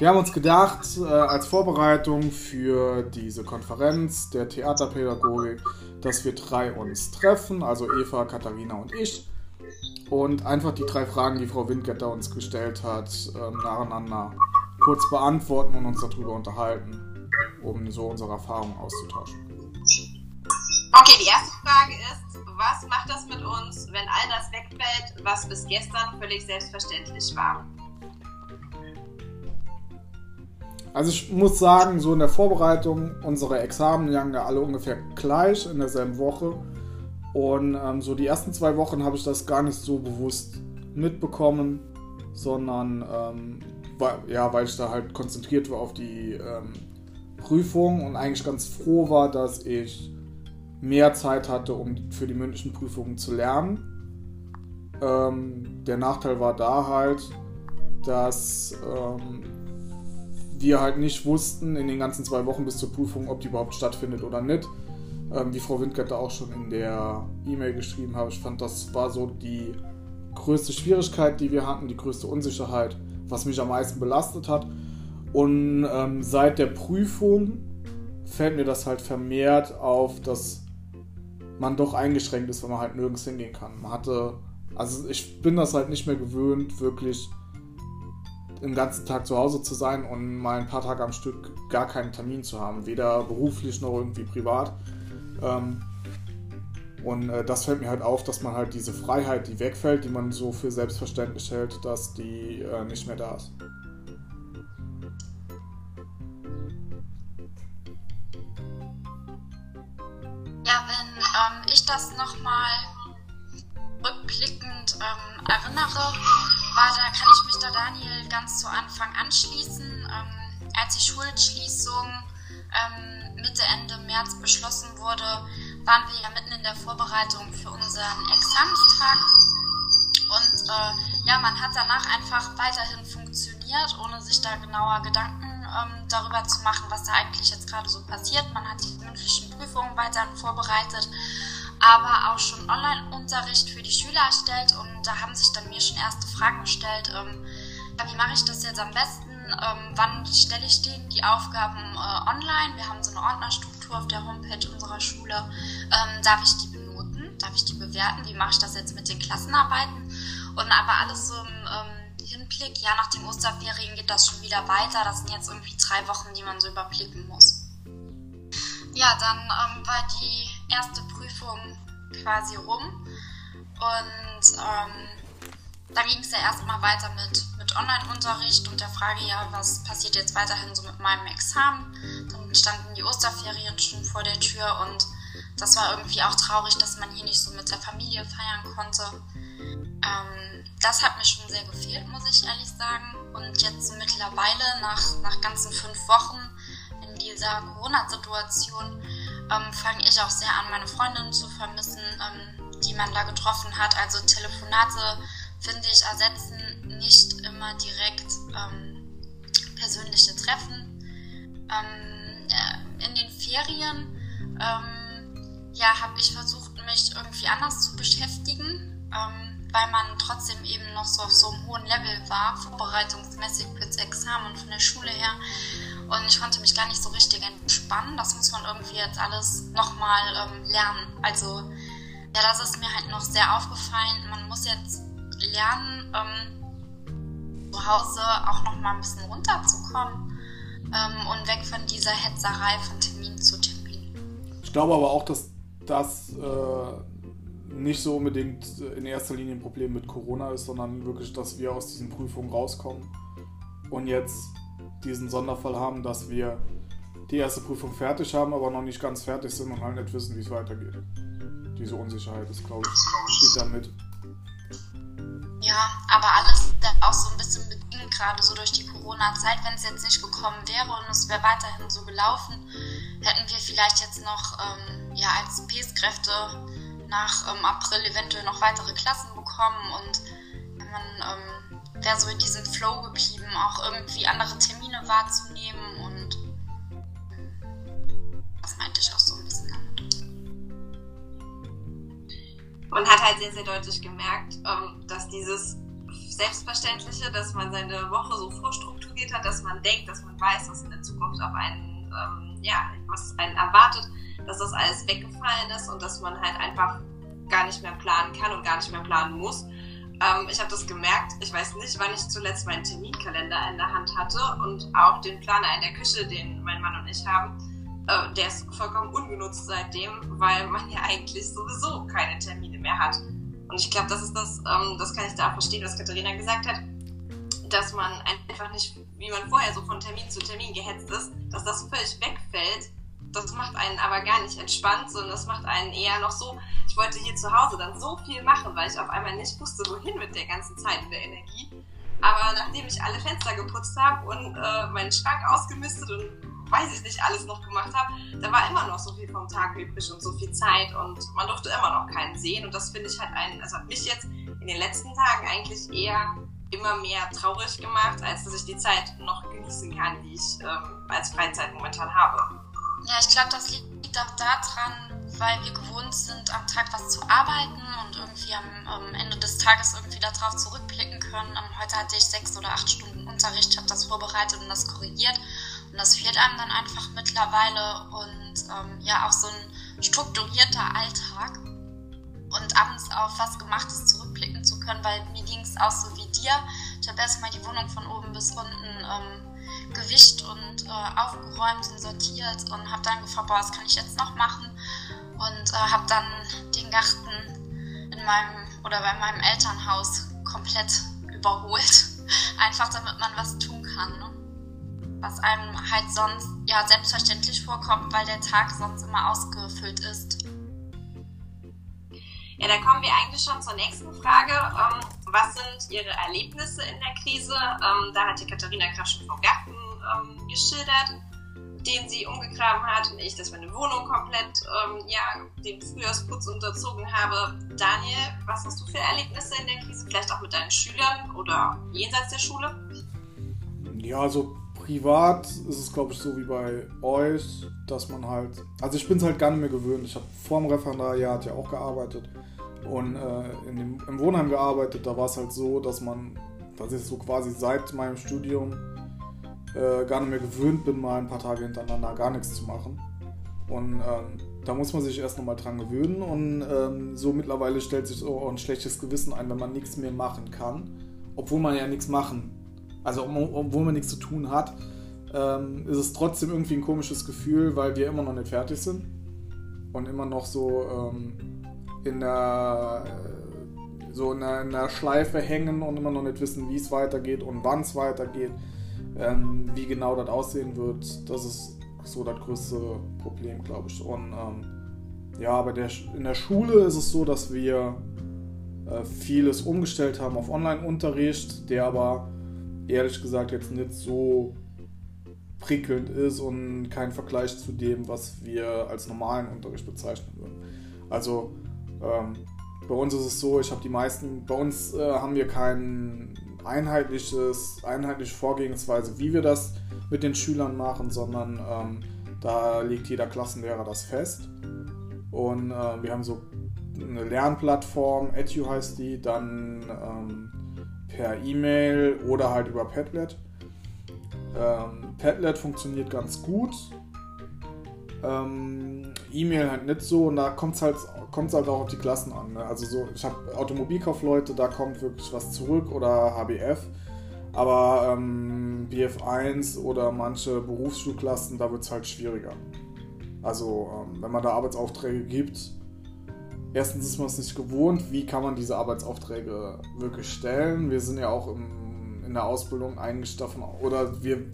Wir haben uns gedacht, äh, als Vorbereitung für diese Konferenz der Theaterpädagogik, dass wir drei uns treffen, also Eva, Katharina und ich, und einfach die drei Fragen, die Frau Windgetter uns gestellt hat, ähm, nacheinander kurz beantworten und uns darüber unterhalten, um so unsere Erfahrungen auszutauschen. Okay, die erste Frage ist, was macht das mit uns, wenn all das wegfällt, was bis gestern völlig selbstverständlich war? Also ich muss sagen, so in der Vorbereitung, unsere Examen lagen ja alle ungefähr gleich in derselben Woche. Und ähm, so die ersten zwei Wochen habe ich das gar nicht so bewusst mitbekommen, sondern ähm, weil, ja, weil ich da halt konzentriert war auf die ähm, Prüfung und eigentlich ganz froh war, dass ich mehr Zeit hatte, um für die mündlichen Prüfungen zu lernen. Ähm, der Nachteil war da halt, dass ähm, wir halt nicht wussten in den ganzen zwei Wochen bis zur Prüfung, ob die überhaupt stattfindet oder nicht. Ähm, wie Frau Windgärte auch schon in der E-Mail geschrieben hat, ich fand, das war so die größte Schwierigkeit, die wir hatten, die größte Unsicherheit, was mich am meisten belastet hat. Und ähm, seit der Prüfung fällt mir das halt vermehrt auf, dass man doch eingeschränkt ist, wenn man halt nirgends hingehen kann. Man hatte, also ich bin das halt nicht mehr gewöhnt, wirklich den ganzen Tag zu Hause zu sein und mal ein paar Tage am Stück gar keinen Termin zu haben, weder beruflich noch irgendwie privat. Ähm, und äh, das fällt mir halt auf, dass man halt diese Freiheit, die wegfällt, die man so für selbstverständlich hält, dass die äh, nicht mehr da ist. Ja, wenn ähm, ich das nochmal rückblickend ähm, erinnere, war da, kann ich mich da Daniel ganz zu Anfang anschließen. Ähm, als die Schulschließung ähm, Mitte, Ende März beschlossen wurde, waren wir ja mitten in der Vorbereitung für unseren Examenstag. Und äh, ja, man hat danach einfach weiterhin funktioniert, ohne sich da genauer Gedanken ähm, darüber zu machen, was da eigentlich jetzt gerade so passiert. Man hat die mündlichen Prüfungen weiterhin vorbereitet aber auch schon Online-Unterricht für die Schüler erstellt und da haben sich dann mir schon erste Fragen gestellt. Ähm, wie mache ich das jetzt am besten? Ähm, wann stelle ich denen die Aufgaben äh, online? Wir haben so eine Ordnerstruktur auf der Homepage unserer Schule. Ähm, darf ich die benoten? Darf ich die bewerten? Wie mache ich das jetzt mit den Klassenarbeiten? Und aber alles so im ähm, Hinblick, ja, nach den Osterferien geht das schon wieder weiter. Das sind jetzt irgendwie drei Wochen, die man so überblicken muss. Ja, dann ähm, war die erste Prüfung quasi rum und ähm, da ging es ja erstmal weiter mit, mit Online-Unterricht und der Frage, ja, was passiert jetzt weiterhin so mit meinem Examen? Dann standen die Osterferien schon vor der Tür und das war irgendwie auch traurig, dass man hier nicht so mit der Familie feiern konnte. Ähm, das hat mir schon sehr gefehlt, muss ich ehrlich sagen. Und jetzt mittlerweile, nach, nach ganzen fünf Wochen, dieser Corona-Situation ähm, fange ich auch sehr an, meine Freundinnen zu vermissen, ähm, die man da getroffen hat. Also Telefonate, finde ich, ersetzen nicht immer direkt ähm, persönliche Treffen. Ähm, äh, in den Ferien ähm, ja, habe ich versucht, mich irgendwie anders zu beschäftigen, ähm, weil man trotzdem eben noch so auf so einem hohen Level war, vorbereitungsmäßig fürs Examen von der Schule her. Und ich konnte mich gar nicht so richtig entspannen. Das muss man irgendwie jetzt alles nochmal ähm, lernen. Also, ja, das ist mir halt noch sehr aufgefallen. Man muss jetzt lernen, ähm, zu Hause auch nochmal ein bisschen runterzukommen ähm, und weg von dieser Hetzerei von Termin zu Termin. Ich glaube aber auch, dass das äh, nicht so unbedingt in erster Linie ein Problem mit Corona ist, sondern wirklich, dass wir aus diesen Prüfungen rauskommen und jetzt diesen Sonderfall haben, dass wir die erste Prüfung fertig haben, aber noch nicht ganz fertig sind und halt nicht wissen, wie es weitergeht. Diese Unsicherheit ist, glaube ich, steht da mit. Ja, aber alles auch so ein bisschen bedingt, gerade so durch die Corona-Zeit. Wenn es jetzt nicht gekommen wäre und es wäre weiterhin so gelaufen, hätten wir vielleicht jetzt noch ähm, ja, als PS-Kräfte nach ähm, April eventuell noch weitere Klassen bekommen und wenn man ähm, wäre so in diesem Flow geblieben, auch irgendwie andere Termine wahrzunehmen und das meinte ich auch so ein bisschen damit. Man hat halt sehr, sehr deutlich gemerkt, ähm, dass dieses Selbstverständliche, dass man seine Woche so vorstrukturiert hat, dass man denkt, dass man weiß, was in der Zukunft auf einen, ähm, ja, was einen erwartet, dass das alles weggefallen ist und dass man halt einfach gar nicht mehr planen kann und gar nicht mehr planen muss. Ähm, ich habe das gemerkt. Ich weiß nicht, wann ich zuletzt meinen Terminkalender in der Hand hatte und auch den Planer in der Küche, den mein Mann und ich haben. Äh, der ist vollkommen ungenutzt seitdem, weil man ja eigentlich sowieso keine Termine mehr hat. Und ich glaube, das ist das, ähm, das kann ich da auch verstehen, was Katharina gesagt hat, dass man einfach nicht, wie man vorher so von Termin zu Termin gehetzt ist, dass das völlig wegfällt. Das macht einen aber gar nicht entspannt, sondern das macht einen eher noch so, ich wollte hier zu Hause dann so viel machen, weil ich auf einmal nicht wusste, wohin mit der ganzen Zeit und der Energie. Aber nachdem ich alle Fenster geputzt habe und äh, meinen Schrank ausgemistet und weiß ich nicht, alles noch gemacht habe, da war immer noch so viel vom Tag übrig und so viel Zeit und man durfte immer noch keinen sehen. Und das finde ich halt einen, also hat mich jetzt in den letzten Tagen eigentlich eher immer mehr traurig gemacht, als dass ich die Zeit noch genießen kann, die ich ähm, als Freizeit momentan habe. Ja, ich glaube, das liegt auch daran, weil wir gewohnt sind, am Tag was zu arbeiten und irgendwie am, Ende des Tages irgendwie darauf zurückblicken können. Heute hatte ich sechs oder acht Stunden Unterricht, habe das vorbereitet und das korrigiert. Und das fehlt einem dann einfach mittlerweile und ähm, ja, auch so ein strukturierter Alltag und abends auf was Gemachtes zurückblicken zu können, weil mir ging es auch so wie dir. Ich habe erstmal die Wohnung von oben bis unten ähm, gewischt und äh, aufgeräumt und sortiert und habe dann gefragt, boah, was kann ich jetzt noch machen? Und äh, habe dann den Garten in meinem oder bei meinem Elternhaus komplett überholt. Einfach damit man was tun kann. Ne? was einem halt sonst ja selbstverständlich vorkommt, weil der Tag sonst immer ausgefüllt ist. Ja, da kommen wir eigentlich schon zur nächsten Frage. Ähm, was sind Ihre Erlebnisse in der Krise? Ähm, da hat die Katharina gerade schon vom Garten ähm, geschildert, den sie umgegraben hat und ich, dass meine Wohnung komplett ähm, ja, dem Frühjahrsputz unterzogen habe. Daniel, was hast du für Erlebnisse in der Krise? Vielleicht auch mit deinen Schülern oder jenseits der Schule? Ja, also privat ist es, glaube ich, so wie bei euch, dass man halt. Also, ich bin es halt gar nicht mehr gewöhnt. Ich habe vor dem Referendariat ja auch gearbeitet und äh, in dem, im Wohnheim gearbeitet. Da war es halt so, dass man, dass ich so quasi seit meinem Studium äh, gar nicht mehr gewöhnt bin, mal ein paar Tage hintereinander gar nichts zu machen. Und ähm, da muss man sich erst nochmal dran gewöhnen und ähm, so mittlerweile stellt sich auch ein schlechtes Gewissen ein, wenn man nichts mehr machen kann, obwohl man ja nichts machen also obwohl man nichts zu tun hat, ähm, ist es trotzdem irgendwie ein komisches Gefühl, weil wir immer noch nicht fertig sind und immer noch so ähm, in der so in der, in der, Schleife hängen und immer noch nicht wissen, wie es weitergeht und wann es weitergeht, ähm, wie genau das aussehen wird. Das ist so das größte Problem, glaube ich. Und ähm, ja, aber der, in der Schule ist es so, dass wir äh, vieles umgestellt haben auf Online-Unterricht, der aber ehrlich gesagt jetzt nicht so prickelnd ist und kein Vergleich zu dem, was wir als normalen Unterricht bezeichnen würden. Also ähm, bei uns ist es so, ich habe die meisten, bei uns äh, haben wir kein einheitliches, einheitliche Vorgehensweise, wie wir das mit den Schülern machen, sondern ähm, da legt jeder Klassenlehrer das fest. Und äh, wir haben so eine Lernplattform, Edu heißt die, dann ähm, per E-Mail oder halt über Padlet. Ähm, Padlet funktioniert ganz gut. Ähm, E-Mail halt nicht so und da kommt es halt, kommt's halt auch auf die Klassen an. Ne? Also so, ich habe Automobilkaufleute, da kommt wirklich was zurück oder HBF. Aber ähm, BF1 oder manche Berufsschulklassen, da wird es halt schwieriger. Also ähm, wenn man da Arbeitsaufträge gibt, erstens ist man es nicht gewohnt, wie kann man diese Arbeitsaufträge wirklich stellen. Wir sind ja auch im, in der Ausbildung davon, oder wir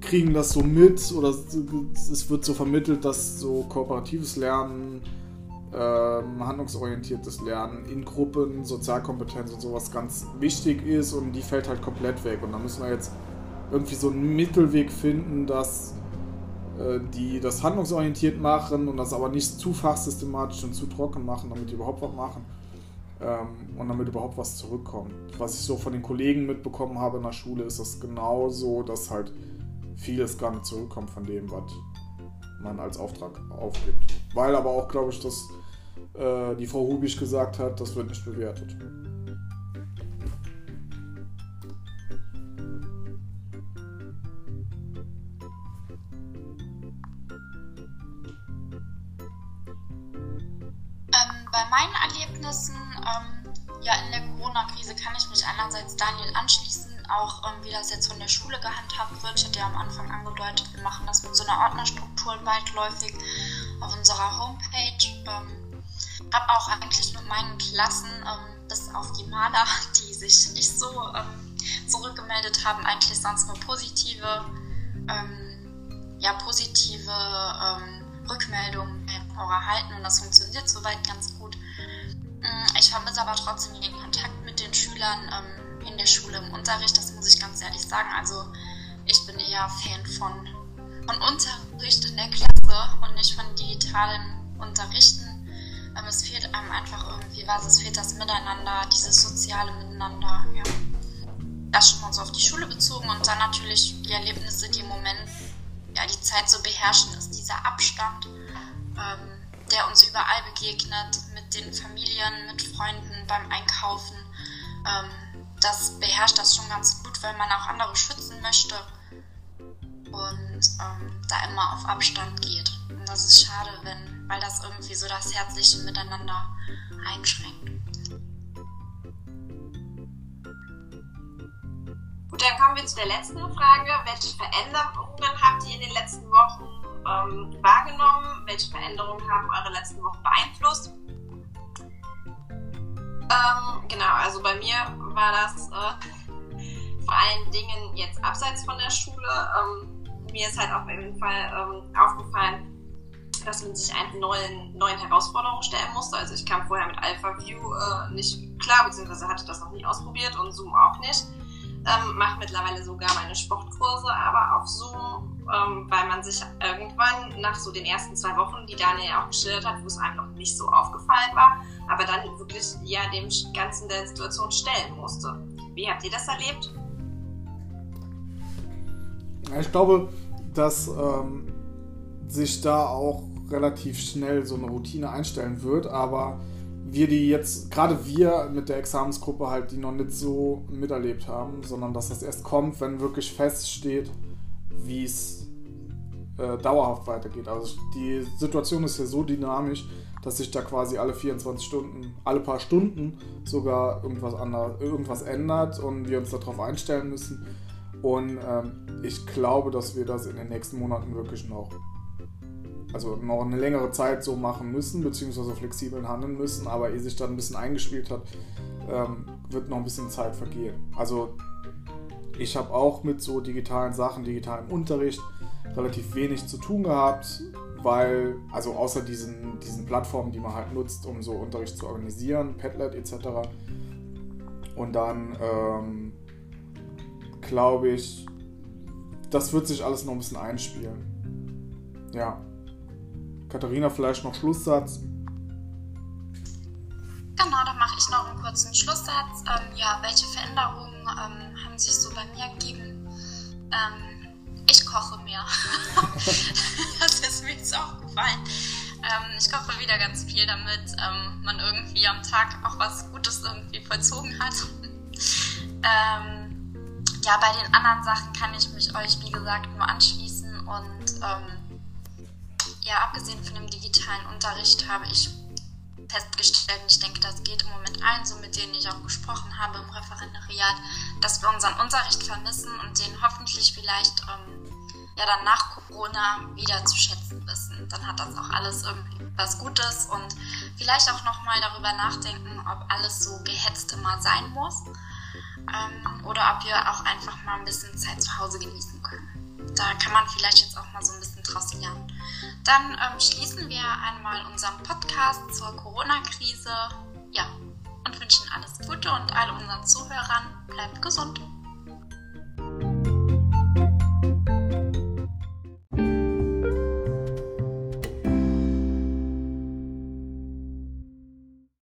kriegen das so mit, oder es wird so vermittelt, dass so kooperatives Lernen, ähm, handlungsorientiertes Lernen in Gruppen, Sozialkompetenz und sowas ganz wichtig ist und die fällt halt komplett weg. Und da müssen wir jetzt irgendwie so einen Mittelweg finden, dass äh, die das handlungsorientiert machen und das aber nicht zu fachsystematisch und zu trocken machen, damit die überhaupt was machen ähm, und damit überhaupt was zurückkommt. Was ich so von den Kollegen mitbekommen habe in der Schule, ist das genauso, dass halt vieles gar nicht zurückkommt von dem, was man als Auftrag aufgibt. Weil aber auch, glaube ich, dass äh, die Frau Rubisch gesagt hat, das wird nicht bewertet. Ähm, bei meinen Erlebnissen ähm, ja in der Corona-Krise kann ich mich einerseits Daniel anschließen, auch ähm, wie das jetzt von der Schule gehandhabt wird. Ich hatte ja am Anfang angedeutet, wir machen das mit so einer Ordnerstruktur weitläufig auf unserer Homepage. Ähm, habe auch eigentlich mit meinen Klassen, ähm, bis auf die Maler, die sich nicht so ähm, zurückgemeldet haben, eigentlich sonst nur positive, ähm, ja, positive ähm, Rückmeldungen erhalten und das funktioniert soweit ganz gut. Mm, ich vermisse aber trotzdem den Kontakt mit den Schülern ähm, in der Schule im Unterricht, das muss ich ganz ehrlich sagen. Also ich bin eher Fan von, von Unterricht in der Klasse und nicht von digitalen Unterrichten. Ähm, es fehlt einem einfach irgendwie was, es fehlt das Miteinander, dieses soziale Miteinander, ja. Das schon mal so auf die Schule bezogen und dann natürlich die Erlebnisse, die im Moment ja, die Zeit so beherrschen, ist dieser Abstand, ähm, der uns überall begegnet, mit den Familien, mit Freunden, beim Einkaufen. Ähm, das beherrscht das schon ganz gut, weil man auch andere schützen möchte und ähm, da immer auf Abstand geht. Und das ist schade, wenn, weil das irgendwie so das herzliche Miteinander einschränkt. Gut, dann kommen wir zu der letzten Frage. Welche Veränderungen habt ihr in den letzten Wochen ähm, wahrgenommen? Welche Veränderungen haben eure letzten Wochen beeinflusst? Ähm, genau, also bei mir war das äh, vor allen Dingen jetzt abseits von der Schule. Ähm, mir ist halt auf jeden Fall ähm, aufgefallen, dass man sich einen neuen, neuen Herausforderungen stellen musste. Also ich kam vorher mit AlphaView äh, nicht klar, beziehungsweise hatte das noch nie ausprobiert und Zoom auch nicht ähm, mache mittlerweile sogar meine Sportkurse, aber auf Zoom, ähm, weil man sich irgendwann nach so den ersten zwei Wochen, die Daniel ja auch geschildert hat, wo es einem noch nicht so aufgefallen war, aber dann wirklich ja dem Ganzen der Situation stellen musste. Wie habt ihr das erlebt? Ich glaube, dass ähm, sich da auch relativ schnell so eine Routine einstellen wird, aber wir die jetzt, gerade wir mit der Examensgruppe halt, die noch nicht so miterlebt haben, sondern dass das erst kommt, wenn wirklich feststeht, wie es äh, dauerhaft weitergeht. Also die Situation ist ja so dynamisch, dass sich da quasi alle 24 Stunden, alle paar Stunden sogar irgendwas, anderes, irgendwas ändert und wir uns darauf einstellen müssen. Und ähm, ich glaube, dass wir das in den nächsten Monaten wirklich noch also noch eine längere Zeit so machen müssen, beziehungsweise flexibel handeln müssen, aber ehe sich dann ein bisschen eingespielt hat, ähm, wird noch ein bisschen Zeit vergehen. Also ich habe auch mit so digitalen Sachen, digitalem Unterricht relativ wenig zu tun gehabt, weil, also außer diesen, diesen Plattformen, die man halt nutzt, um so Unterricht zu organisieren, Padlet etc. Und dann ähm, glaube ich, das wird sich alles noch ein bisschen einspielen. Ja. Katharina, vielleicht noch Schlusssatz? Genau, da mache ich noch einen kurzen Schlusssatz. Ähm, ja, welche Veränderungen ähm, haben sich so bei mir ergeben? Ähm, ich koche mehr. das ist mir jetzt aufgefallen. Ähm, ich koche wieder ganz viel, damit ähm, man irgendwie am Tag auch was Gutes irgendwie vollzogen hat. Ähm, ja, bei den anderen Sachen kann ich mich euch, wie gesagt, nur anschließen und ja, abgesehen von dem digitalen Unterricht habe ich festgestellt, und ich denke, das geht im Moment allen so, mit denen ich auch gesprochen habe im Referendariat, dass wir unseren Unterricht vermissen und den hoffentlich vielleicht ähm, ja dann nach Corona wieder zu schätzen wissen. Dann hat das auch alles irgendwie was Gutes und vielleicht auch nochmal darüber nachdenken, ob alles so gehetzt immer sein muss ähm, oder ob wir auch einfach mal ein bisschen Zeit zu Hause genießen können. Da kann man vielleicht jetzt auch mal so ein bisschen draus lernen. Dann ähm, schließen wir einmal unseren Podcast zur Corona-Krise. Ja, und wünschen alles Gute und all unseren Zuhörern bleibt gesund.